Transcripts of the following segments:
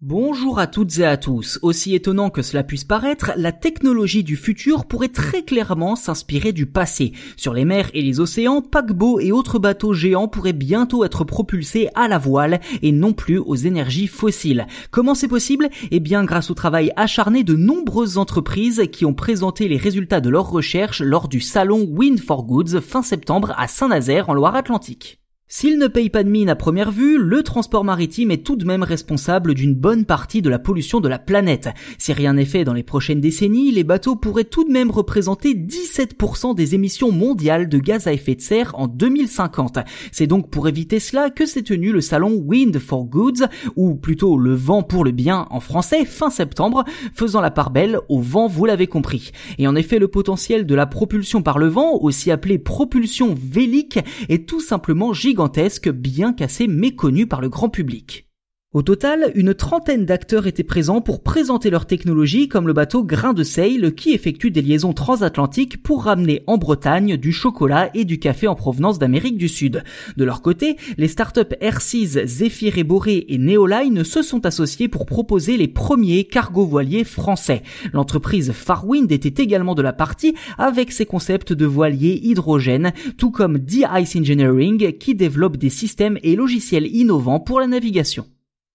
Bonjour à toutes et à tous. Aussi étonnant que cela puisse paraître, la technologie du futur pourrait très clairement s'inspirer du passé. Sur les mers et les océans, paquebots et autres bateaux géants pourraient bientôt être propulsés à la voile et non plus aux énergies fossiles. Comment c'est possible? Eh bien grâce au travail acharné de nombreuses entreprises qui ont présenté les résultats de leurs recherches lors du salon Wind for Goods fin septembre à Saint-Nazaire en Loire-Atlantique. S'il ne paye pas de mine à première vue, le transport maritime est tout de même responsable d'une bonne partie de la pollution de la planète. Si rien n'est fait dans les prochaines décennies, les bateaux pourraient tout de même représenter 17% des émissions mondiales de gaz à effet de serre en 2050. C'est donc pour éviter cela que s'est tenu le salon Wind for Goods, ou plutôt le vent pour le bien en français, fin septembre, faisant la part belle au vent, vous l'avez compris. Et en effet, le potentiel de la propulsion par le vent, aussi appelée propulsion vélique, est tout simplement gigantesque gigantesque bien qu'assez méconnu par le grand public. Au total, une trentaine d'acteurs étaient présents pour présenter leur technologie comme le bateau Grain de Seil qui effectue des liaisons transatlantiques pour ramener en Bretagne du chocolat et du café en provenance d'Amérique du Sud. De leur côté, les startups Airseas, Zephyr et Boré et Neoline se sont associés pour proposer les premiers cargo voiliers français. L'entreprise Farwind était également de la partie avec ses concepts de voiliers hydrogène, tout comme D-Ice Engineering qui développe des systèmes et logiciels innovants pour la navigation.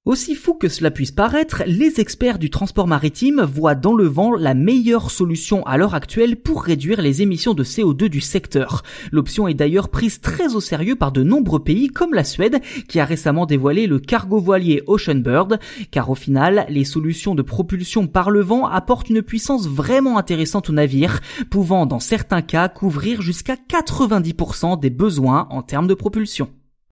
Aussi fou que cela puisse paraître, les experts du transport maritime voient dans le vent la meilleure solution à l'heure actuelle pour réduire les émissions de CO2 du secteur. L'option est d'ailleurs prise très au sérieux par de nombreux pays comme la Suède qui a récemment dévoilé le cargo voilier Ocean Bird, car au final, les solutions de propulsion par le vent apportent une puissance vraiment intéressante aux navires, pouvant dans certains cas couvrir jusqu'à 90% des besoins en termes de propulsion.